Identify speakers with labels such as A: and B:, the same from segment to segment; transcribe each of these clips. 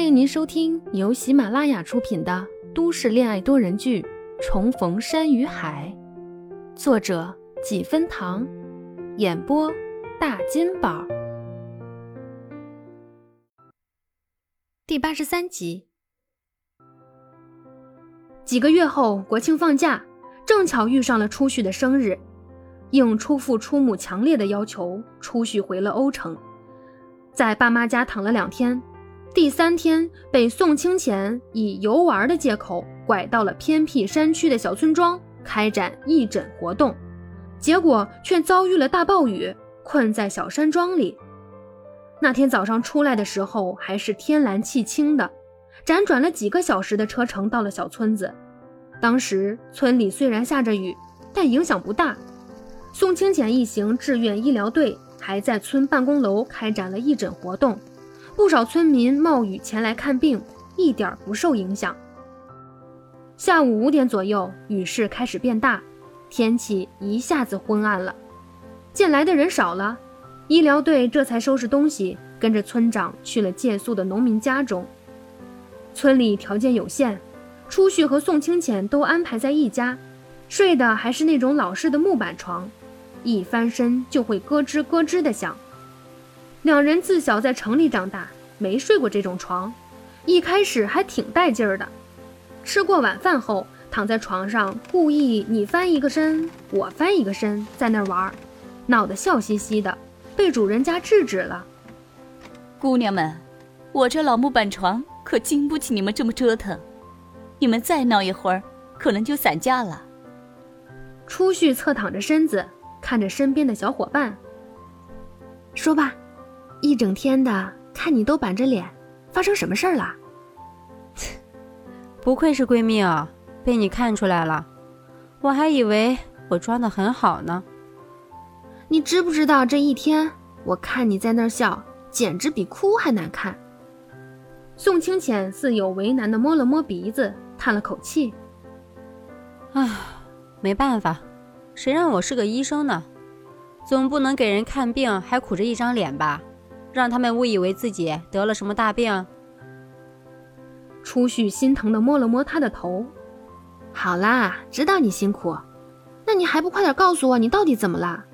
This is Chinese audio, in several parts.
A: 欢迎您收听由喜马拉雅出品的都市恋爱多人剧《重逢山与海》，作者几分糖，演播大金宝，第八十三集。几个月后，国庆放假，正巧遇上了初旭的生日，应初父初母强烈的要求，初旭回了欧城，在爸妈家躺了两天。第三天，被宋清浅以游玩的借口拐到了偏僻山区的小村庄，开展义诊活动，结果却遭遇了大暴雨，困在小山庄里。那天早上出来的时候还是天蓝气清的，辗转了几个小时的车程到了小村子。当时村里虽然下着雨，但影响不大。宋清浅一行志愿医疗队还在村办公楼开展了义诊活动。不少村民冒雨前来看病，一点不受影响。下午五点左右，雨势开始变大，天气一下子昏暗了。见来的人少了，医疗队这才收拾东西，跟着村长去了借宿的农民家中。村里条件有限，初旭和宋清浅都安排在一家，睡的还是那种老式的木板床，一翻身就会咯吱咯吱的响。两人自小在城里长大，没睡过这种床，一开始还挺带劲儿的。吃过晚饭后，躺在床上，故意你翻一个身，我翻一个身，在那玩，闹得笑嘻嘻的，被主人家制止了。
B: 姑娘们，我这老木板床可经不起你们这么折腾，你们再闹一会儿，可能就散架了。
A: 初旭侧躺着身子，看着身边的小伙伴，说吧。一整天的看你都板着脸，发生什么事儿了？
C: 不愧是闺蜜啊，被你看出来了，我还以为我装的很好呢。
A: 你知不知道这一天我看你在那儿笑，简直比哭还难看。宋清浅似有为难的摸了摸鼻子，叹了口气：“
C: 啊，没办法，谁让我是个医生呢？总不能给人看病还苦着一张脸吧？”让他们误以为自己得了什么大病。
A: 初旭心疼的摸了摸他的头，好啦，知道你辛苦，那你还不快点告诉我你到底怎么了？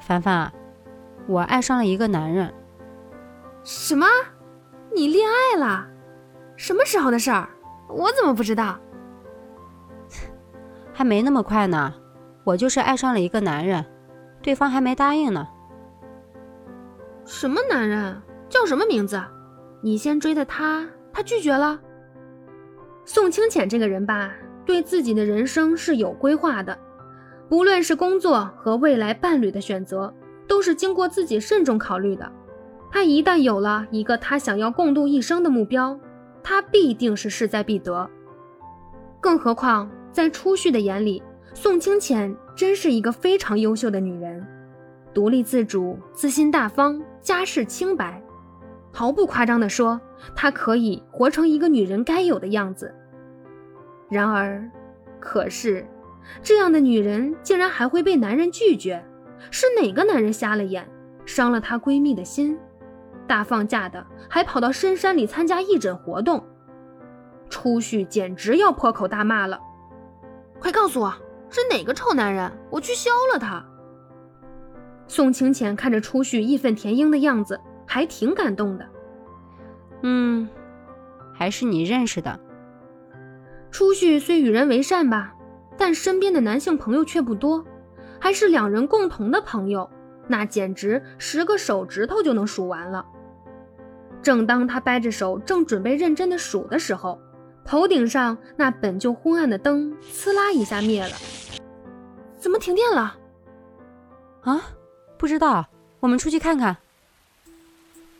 C: 凡凡，我爱上了一个男人。
A: 什么？你恋爱了？什么时候的事儿？我怎么不知道？
C: 还没那么快呢，我就是爱上了一个男人，对方还没答应呢。
A: 什么男人？叫什么名字？你先追的他，他拒绝了。宋清浅这个人吧，对自己的人生是有规划的，不论是工作和未来伴侣的选择，都是经过自己慎重考虑的。他一旦有了一个他想要共度一生的目标，他必定是势在必得。更何况在初旭的眼里，宋清浅真是一个非常优秀的女人。独立自主、自信大方、家世清白，毫不夸张地说，她可以活成一个女人该有的样子。然而，可是，这样的女人竟然还会被男人拒绝，是哪个男人瞎了眼，伤了她闺蜜的心？大放假的还跑到深山里参加义诊活动，初旭简直要破口大骂了！快告诉我，是哪个臭男人，我去削了他！宋清浅看着初旭义愤填膺的样子，还挺感动的。
C: 嗯，还是你认识的。
A: 初旭虽与人为善吧，但身边的男性朋友却不多，还是两人共同的朋友，那简直十个手指头就能数完了。正当他掰着手，正准备认真的数的时候，头顶上那本就昏暗的灯呲啦一下灭了。怎么停电了？
C: 啊？不知道，我们出去看看。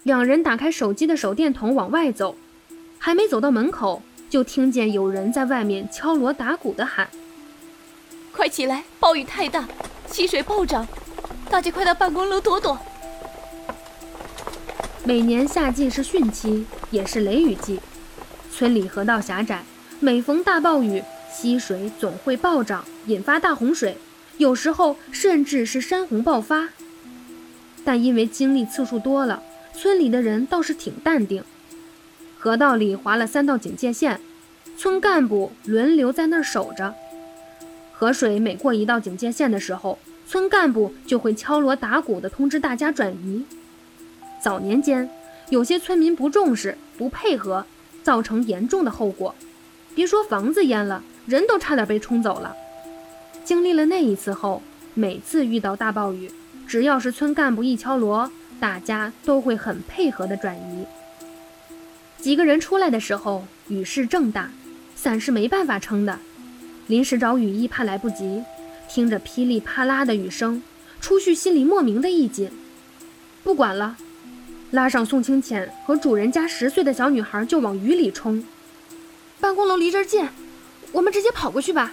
A: 两人打开手机的手电筒往外走，还没走到门口，就听见有人在外面敲锣打鼓的喊：“
B: 快起来！暴雨太大，溪水暴涨，大家快到办公楼躲躲。”
A: 每年夏季是汛期，也是雷雨季，村里河道狭窄，每逢大暴雨，溪水总会暴涨，引发大洪水，有时候甚至是山洪爆发。但因为经历次数多了，村里的人倒是挺淡定。河道里划了三道警戒线，村干部轮流在那儿守着。河水每过一道警戒线的时候，村干部就会敲锣打鼓地通知大家转移。早年间，有些村民不重视、不配合，造成严重的后果，别说房子淹了，人都差点被冲走了。经历了那一次后，每次遇到大暴雨，只要是村干部一敲锣，大家都会很配合地转移。几个人出来的时候，雨势正大，伞是没办法撑的。临时找雨衣，怕来不及。听着噼里啪啦的雨声，初旭心里莫名的一紧。不管了，拉上宋清浅和主人家十岁的小女孩就往雨里冲。办公楼离这儿近，我们直接跑过去吧。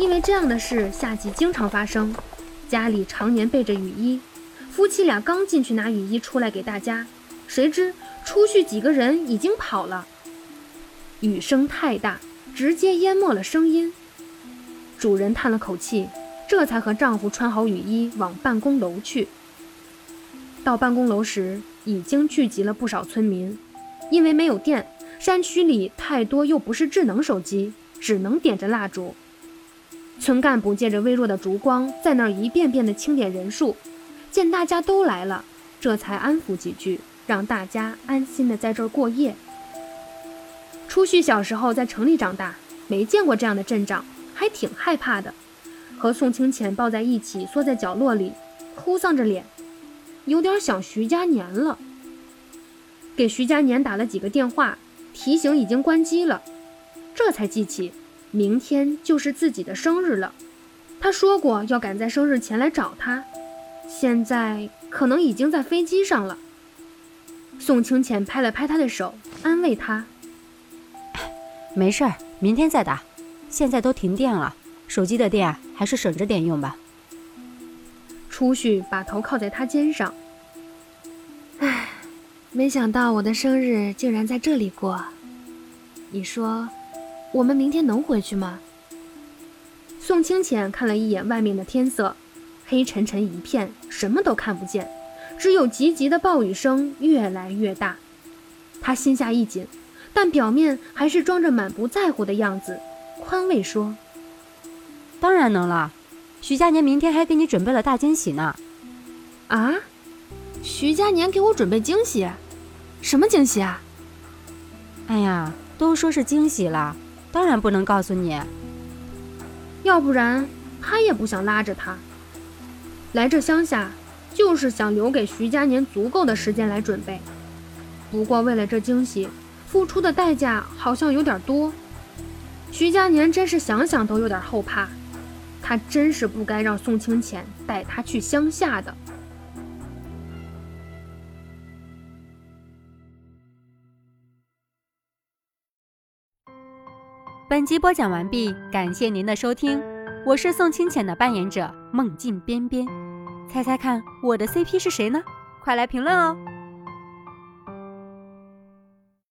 A: 因为这样的事夏季经常发生，家里常年备着雨衣。夫妻俩刚进去拿雨衣出来给大家，谁知出去几个人已经跑了。雨声太大。直接淹没了声音。主人叹了口气，这才和丈夫穿好雨衣往办公楼去。到办公楼时，已经聚集了不少村民。因为没有电，山区里太多又不是智能手机，只能点着蜡烛。村干部借着微弱的烛光，在那儿一遍遍地清点人数。见大家都来了，这才安抚几句，让大家安心地在这儿过夜。初旭小时候在城里长大，没见过这样的阵仗，还挺害怕的。和宋清浅抱在一起，缩在角落里，哭丧着脸，有点想徐佳年了。给徐佳年打了几个电话，提醒已经关机了，这才记起明天就是自己的生日了。他说过要赶在生日前来找他，现在可能已经在飞机上了。宋清浅拍了拍他的手，安慰他。
C: 没事儿，明天再打。现在都停电了，手机的电还是省着点用吧。
A: 初旭把头靠在他肩上。唉，没想到我的生日竟然在这里过。你说，我们明天能回去吗？宋清浅看了一眼外面的天色，黑沉沉一片，什么都看不见，只有急急的暴雨声越来越大。他心下一紧。但表面还是装着满不在乎的样子，宽慰说：“
C: 当然能了，徐佳年明天还给你准备了大惊喜呢。”
A: 啊，徐佳年给我准备惊喜？什么惊喜啊？
C: 哎呀，都说是惊喜了，当然不能告诉你。
A: 要不然他也不想拉着他来这乡下，就是想留给徐佳年足够的时间来准备。不过为了这惊喜。付出的代价好像有点多，徐佳年真是想想都有点后怕，他真是不该让宋清浅带他去乡下的。
C: 本集播讲完毕，感谢您的收听，我是宋清浅的扮演者梦境边边，猜猜看我的 CP 是谁呢？快来评论哦！